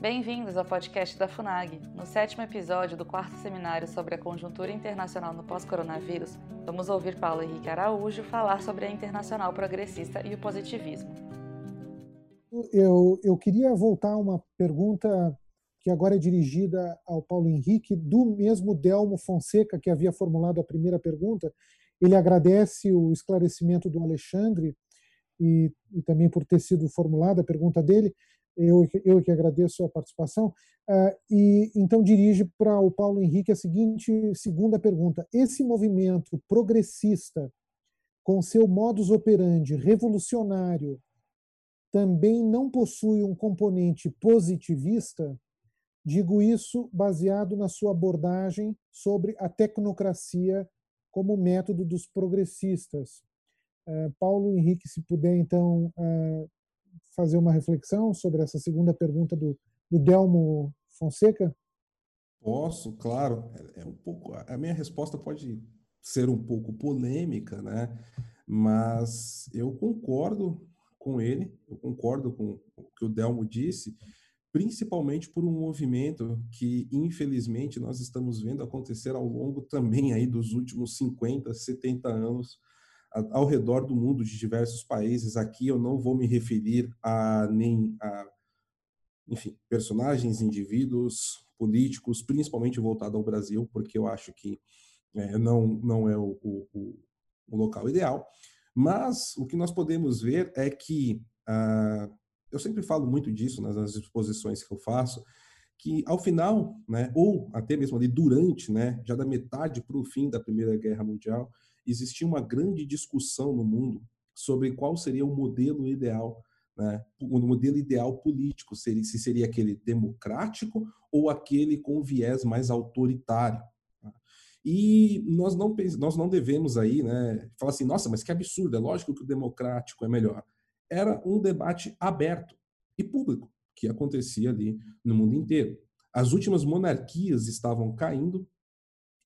Bem-vindos ao podcast da FUNAG. No sétimo episódio do quarto seminário sobre a conjuntura internacional no pós-coronavírus, vamos ouvir Paulo Henrique Araújo falar sobre a internacional progressista e o positivismo. Eu, eu queria voltar a uma pergunta que agora é dirigida ao Paulo Henrique, do mesmo Delmo Fonseca, que havia formulado a primeira pergunta. Ele agradece o esclarecimento do Alexandre e, e também por ter sido formulada a pergunta dele eu, eu que agradeço a participação, uh, e então dirige para o Paulo Henrique a seguinte segunda pergunta: esse movimento progressista, com seu modus operandi revolucionário, também não possui um componente positivista? Digo isso baseado na sua abordagem sobre a tecnocracia como método dos progressistas. Uh, Paulo Henrique, se puder então uh, fazer uma reflexão sobre essa segunda pergunta do, do Delmo Fonseca? Posso, claro. É, é um pouco. A minha resposta pode ser um pouco polêmica, né? Mas eu concordo com ele, eu concordo com o que o Delmo disse, principalmente por um movimento que, infelizmente, nós estamos vendo acontecer ao longo também aí dos últimos 50, 70 anos, ao redor do mundo de diversos países. Aqui eu não vou me referir a nem a, enfim, personagens, indivíduos, políticos, principalmente voltado ao Brasil, porque eu acho que é, não, não é o, o, o, local ideal. Mas o que nós podemos ver é que, ah, eu sempre falo muito disso nas exposições que eu faço, que ao final, né, ou até mesmo ali durante, né, já da metade para o fim da Primeira Guerra Mundial, existia uma grande discussão no mundo sobre qual seria o modelo ideal, né? o modelo ideal político, se seria aquele democrático ou aquele com viés mais autoritário. Tá? E nós não, nós não devemos aí né, falar assim, nossa, mas que absurdo, é lógico que o democrático é melhor. Era um debate aberto e público que acontecia ali no mundo inteiro. As últimas monarquias estavam caindo,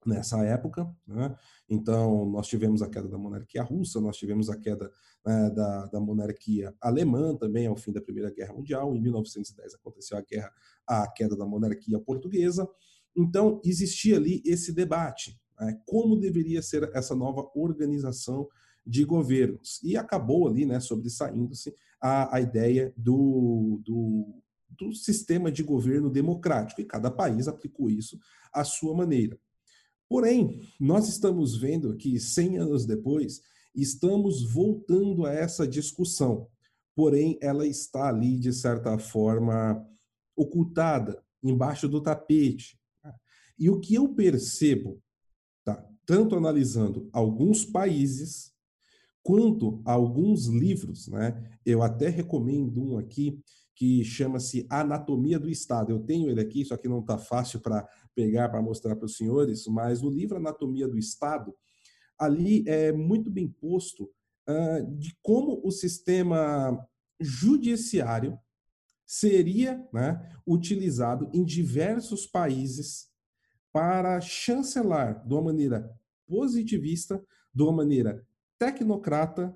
nessa época. Né? Então, nós tivemos a queda da monarquia russa, nós tivemos a queda né, da, da, monarquia alemã também ao fim da Primeira Guerra Mundial. Em 1910 aconteceu a guerra, a queda da monarquia portuguesa. Então, existia ali esse debate: né? como deveria ser essa nova organização de governos. E acabou ali, né, sobressaindo-se a, a ideia do, do, do sistema de governo democrático, e cada país aplicou isso à sua maneira. Porém, nós estamos vendo que 100 anos depois, estamos voltando a essa discussão. Porém, ela está ali, de certa forma, ocultada, embaixo do tapete. E o que eu percebo, tá, tanto analisando alguns países, quanto alguns livros, né? Eu até recomendo um aqui que chama-se Anatomia do Estado. Eu tenho ele aqui, só que não está fácil para pegar para mostrar para os senhores, mas no livro Anatomia do Estado, ali é muito bem posto uh, de como o sistema judiciário seria né, utilizado em diversos países para chancelar de uma maneira positivista, de uma maneira tecnocrata,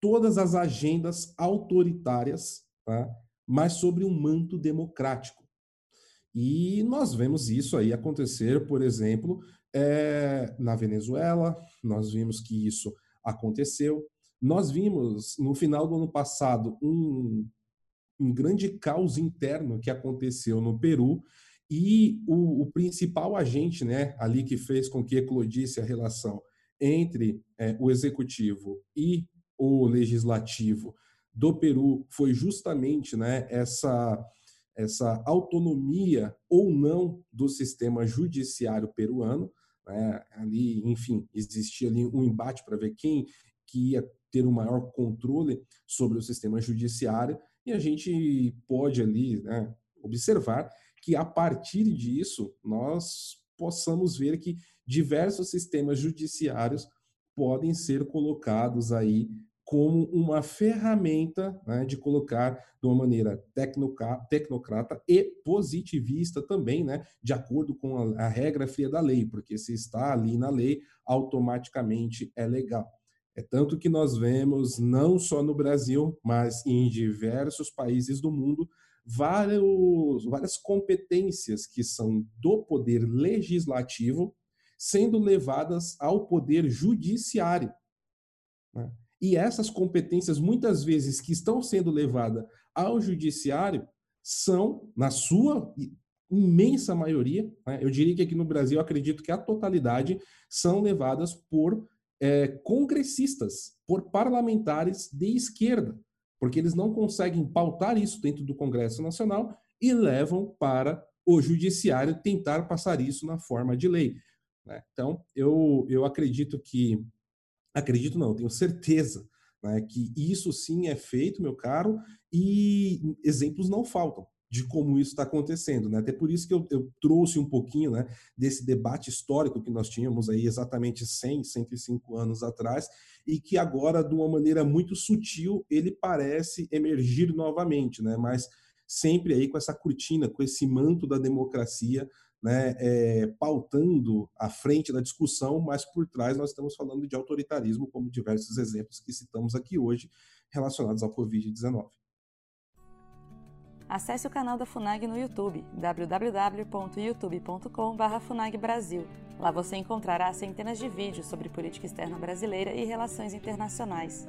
todas as agendas autoritárias, tá? Mas sobre um manto democrático. E nós vemos isso aí acontecer, por exemplo, é, na Venezuela, nós vimos que isso aconteceu. Nós vimos no final do ano passado um, um grande caos interno que aconteceu no Peru e o, o, principal agente né, ali que fez com que eclodisse a relação entre é, o executivo e o legislativo do Peru foi justamente né, essa essa autonomia ou não do sistema judiciário peruano. Né? Ali, enfim, existia ali um embate para ver quem que ia ter o maior controle sobre o sistema judiciário e a gente pode ali né, observar que a partir disso nós possamos ver que diversos sistemas judiciários podem ser colocados aí como uma ferramenta né, de colocar de uma maneira tecnocrata e positivista também, né, de acordo com a, a, regra fria da lei, porque se está ali na lei, automaticamente é legal. É tanto que nós vemos, não só no Brasil, mas em diversos países do mundo, vários, várias competências que são do poder legislativo sendo levadas ao poder judiciário. Né? E essas competências, muitas vezes, que estão sendo levadas ao judiciário, são, na sua imensa maioria, né? eu diria que aqui no Brasil, acredito que a totalidade são levadas por é, congressistas, por parlamentares de esquerda, porque eles não conseguem pautar isso dentro do Congresso Nacional e levam para o Judiciário tentar passar isso na forma de lei. Né? Então, eu, eu acredito que Acredito não, tenho certeza né, que isso sim é feito, meu caro, e exemplos não faltam de como isso está acontecendo. Né? Até por isso que eu, eu, trouxe um pouquinho né, desse debate histórico que nós tínhamos aí exatamente 100, 105 anos atrás, e que agora, de uma maneira muito sutil, ele parece emergir novamente, né? mas sempre aí com essa cortina, com esse manto da democracia né, é, pautando a frente da discussão, mas por trás nós estamos falando de autoritarismo, como diversos exemplos que citamos aqui hoje relacionados ao Covid-19. Acesse o canal da FUNAG no YouTube, www.youtube.com.br FUNAGBrasil. Lá você encontrará centenas de vídeos sobre política externa brasileira e relações internacionais.